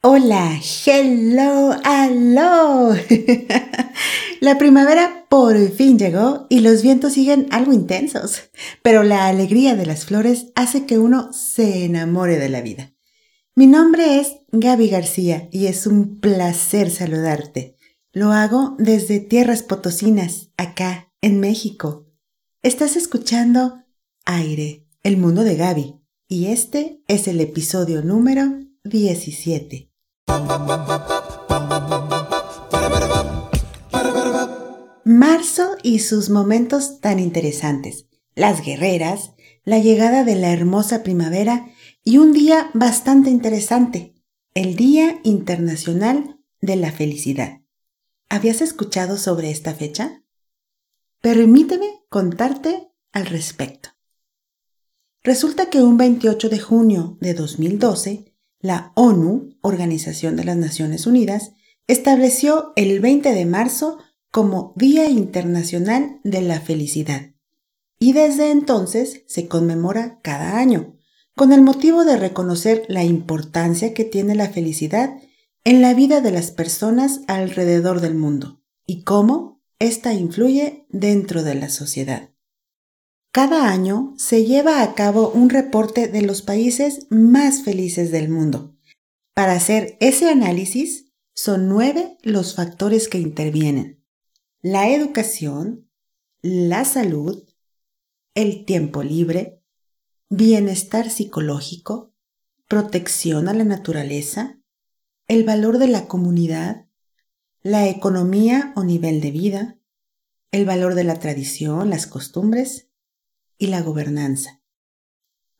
Hola, hello, hello. la primavera por fin llegó y los vientos siguen algo intensos, pero la alegría de las flores hace que uno se enamore de la vida. Mi nombre es Gaby García y es un placer saludarte. Lo hago desde Tierras Potosinas, acá en México. Estás escuchando Aire, el mundo de Gaby, y este es el episodio número 17. Marzo y sus momentos tan interesantes, las guerreras, la llegada de la hermosa primavera y un día bastante interesante, el Día Internacional de la Felicidad. ¿Habías escuchado sobre esta fecha? Permíteme contarte al respecto. Resulta que un 28 de junio de 2012 la ONU, Organización de las Naciones Unidas, estableció el 20 de marzo como Día Internacional de la Felicidad y desde entonces se conmemora cada año, con el motivo de reconocer la importancia que tiene la felicidad en la vida de las personas alrededor del mundo y cómo ésta influye dentro de la sociedad. Cada año se lleva a cabo un reporte de los países más felices del mundo. Para hacer ese análisis, son nueve los factores que intervienen. La educación, la salud, el tiempo libre, bienestar psicológico, protección a la naturaleza, el valor de la comunidad, la economía o nivel de vida, el valor de la tradición, las costumbres y la gobernanza.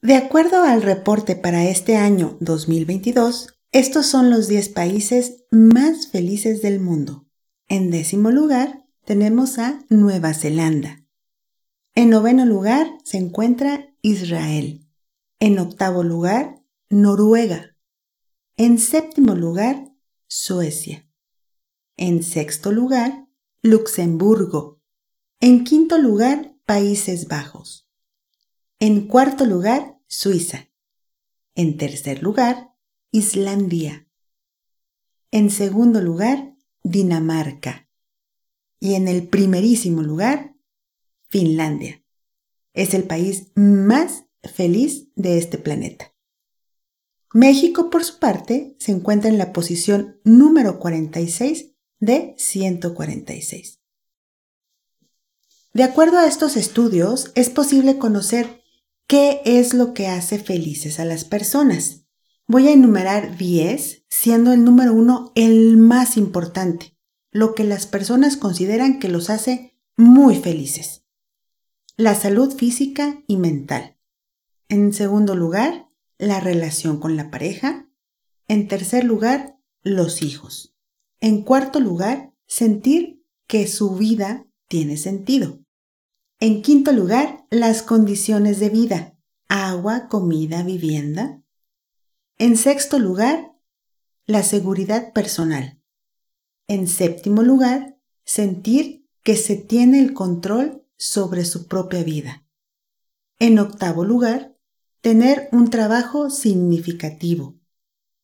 De acuerdo al reporte para este año 2022, estos son los 10 países más felices del mundo. En décimo lugar tenemos a Nueva Zelanda. En noveno lugar se encuentra Israel. En octavo lugar, Noruega. En séptimo lugar, Suecia. En sexto lugar, Luxemburgo. En quinto lugar, Países Bajos. En cuarto lugar, Suiza. En tercer lugar, Islandia. En segundo lugar, Dinamarca. Y en el primerísimo lugar, Finlandia. Es el país más feliz de este planeta. México, por su parte, se encuentra en la posición número 46 de 146. De acuerdo a estos estudios, es posible conocer ¿Qué es lo que hace felices a las personas? Voy a enumerar 10, siendo el número uno el más importante, lo que las personas consideran que los hace muy felices. La salud física y mental. En segundo lugar, la relación con la pareja. En tercer lugar, los hijos. En cuarto lugar, sentir que su vida tiene sentido. En quinto lugar, las condiciones de vida, agua, comida, vivienda. En sexto lugar, la seguridad personal. En séptimo lugar, sentir que se tiene el control sobre su propia vida. En octavo lugar, tener un trabajo significativo.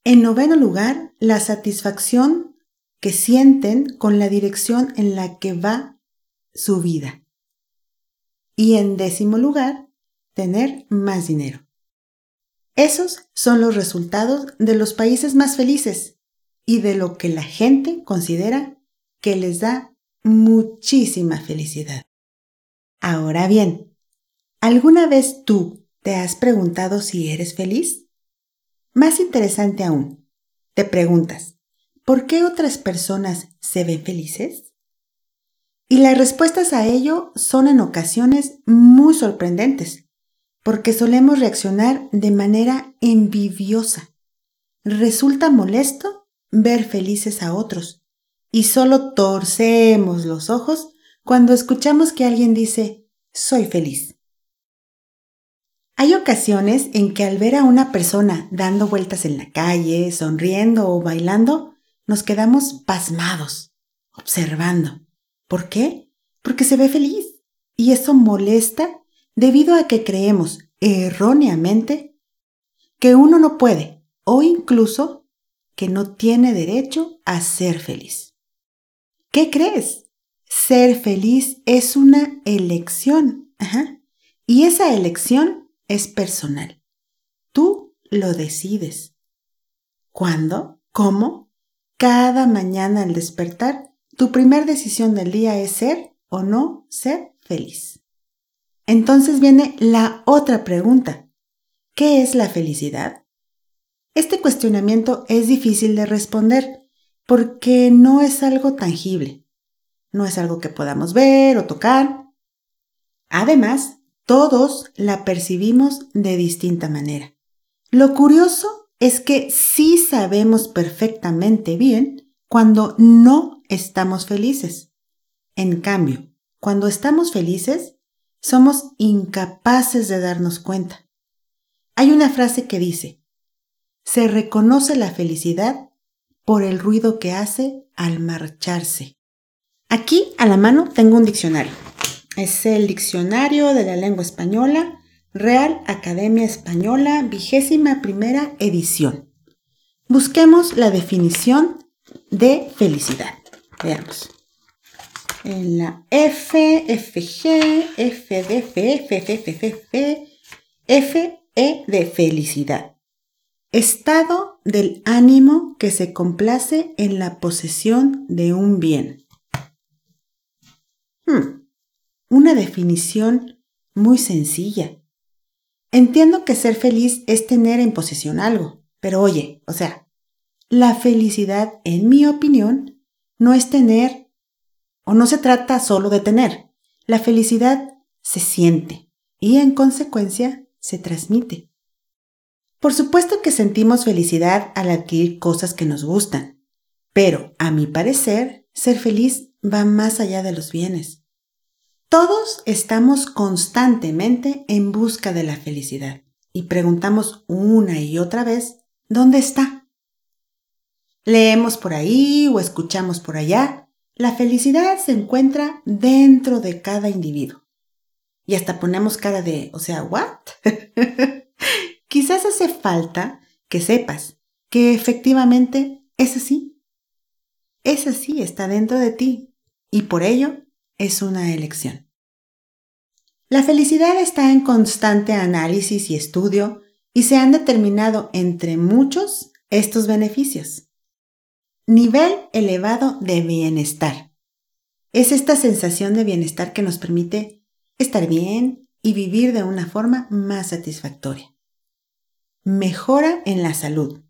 En noveno lugar, la satisfacción que sienten con la dirección en la que va su vida. Y en décimo lugar, tener más dinero. Esos son los resultados de los países más felices y de lo que la gente considera que les da muchísima felicidad. Ahora bien, ¿alguna vez tú te has preguntado si eres feliz? Más interesante aún, te preguntas, ¿por qué otras personas se ven felices? Y las respuestas a ello son en ocasiones muy sorprendentes, porque solemos reaccionar de manera envidiosa. Resulta molesto ver felices a otros, y solo torcemos los ojos cuando escuchamos que alguien dice, soy feliz. Hay ocasiones en que al ver a una persona dando vueltas en la calle, sonriendo o bailando, nos quedamos pasmados, observando. ¿Por qué? Porque se ve feliz. Y eso molesta debido a que creemos erróneamente que uno no puede o incluso que no tiene derecho a ser feliz. ¿Qué crees? Ser feliz es una elección. Y esa elección es personal. Tú lo decides. ¿Cuándo? ¿Cómo? Cada mañana al despertar, tu primera decisión del día es ser o no ser feliz. Entonces viene la otra pregunta. ¿Qué es la felicidad? Este cuestionamiento es difícil de responder porque no es algo tangible, no es algo que podamos ver o tocar. Además, todos la percibimos de distinta manera. Lo curioso es que sí sabemos perfectamente bien cuando no estamos felices. En cambio, cuando estamos felices, somos incapaces de darnos cuenta. Hay una frase que dice, se reconoce la felicidad por el ruido que hace al marcharse. Aquí a la mano tengo un diccionario. Es el Diccionario de la Lengua Española, Real Academia Española, vigésima primera edición. Busquemos la definición de felicidad. Veamos. En la F, FG, FDF, FFFF, F, E de felicidad. Estado del ánimo que se complace en la posesión de un bien. Hmm, una definición muy sencilla. Entiendo que ser feliz es tener en posesión algo, pero oye, o sea, la felicidad, en mi opinión, no es tener o no se trata solo de tener. La felicidad se siente y en consecuencia se transmite. Por supuesto que sentimos felicidad al adquirir cosas que nos gustan, pero a mi parecer, ser feliz va más allá de los bienes. Todos estamos constantemente en busca de la felicidad y preguntamos una y otra vez, ¿dónde está? Leemos por ahí o escuchamos por allá, la felicidad se encuentra dentro de cada individuo. Y hasta ponemos cara de, o sea, ¿what? Quizás hace falta que sepas que efectivamente es así. Es así, está dentro de ti y por ello es una elección. La felicidad está en constante análisis y estudio y se han determinado entre muchos estos beneficios. Nivel elevado de bienestar. Es esta sensación de bienestar que nos permite estar bien y vivir de una forma más satisfactoria. Mejora en la salud.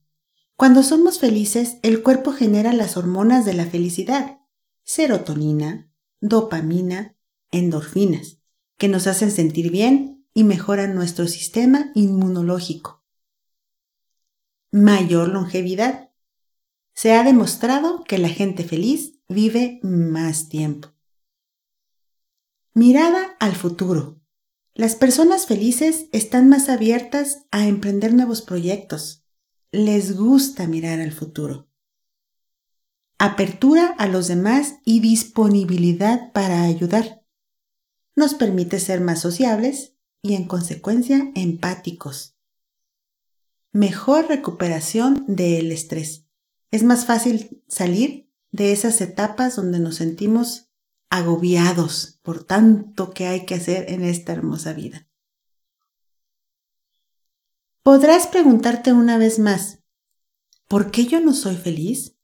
Cuando somos felices, el cuerpo genera las hormonas de la felicidad, serotonina, dopamina, endorfinas, que nos hacen sentir bien y mejoran nuestro sistema inmunológico. Mayor longevidad. Se ha demostrado que la gente feliz vive más tiempo. Mirada al futuro. Las personas felices están más abiertas a emprender nuevos proyectos. Les gusta mirar al futuro. Apertura a los demás y disponibilidad para ayudar. Nos permite ser más sociables y en consecuencia empáticos. Mejor recuperación del estrés. Es más fácil salir de esas etapas donde nos sentimos agobiados por tanto que hay que hacer en esta hermosa vida. Podrás preguntarte una vez más, ¿por qué yo no soy feliz?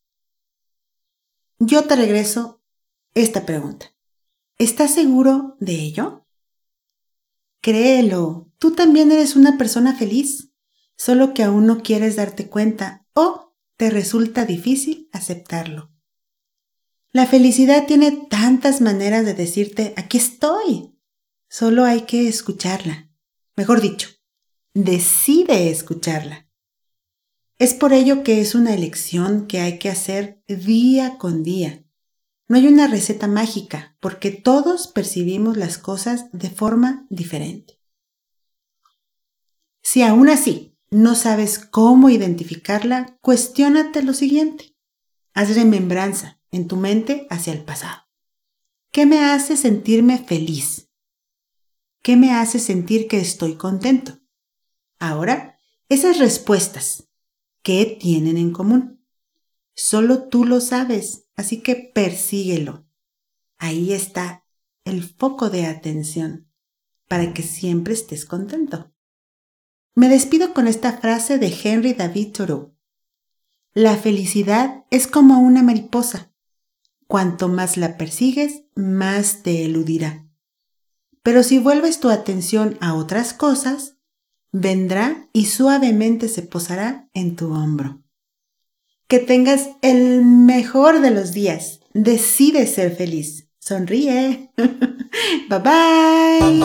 Yo te regreso esta pregunta. ¿Estás seguro de ello? Créelo, tú también eres una persona feliz, solo que aún no quieres darte cuenta o te resulta difícil aceptarlo. La felicidad tiene tantas maneras de decirte, aquí estoy. Solo hay que escucharla. Mejor dicho, decide escucharla. Es por ello que es una elección que hay que hacer día con día. No hay una receta mágica, porque todos percibimos las cosas de forma diferente. Si aún así no sabes cómo identificarla, cuestiónate lo siguiente. Haz remembranza en tu mente hacia el pasado. ¿Qué me hace sentirme feliz? ¿Qué me hace sentir que estoy contento? Ahora, esas respuestas, ¿qué tienen en común? Solo tú lo sabes, así que persíguelo. Ahí está el foco de atención para que siempre estés contento. Me despido con esta frase de Henry David Thoreau. La felicidad es como una mariposa. Cuanto más la persigues, más te eludirá. Pero si vuelves tu atención a otras cosas, vendrá y suavemente se posará en tu hombro. Que tengas el mejor de los días. Decide ser feliz. Sonríe. bye bye.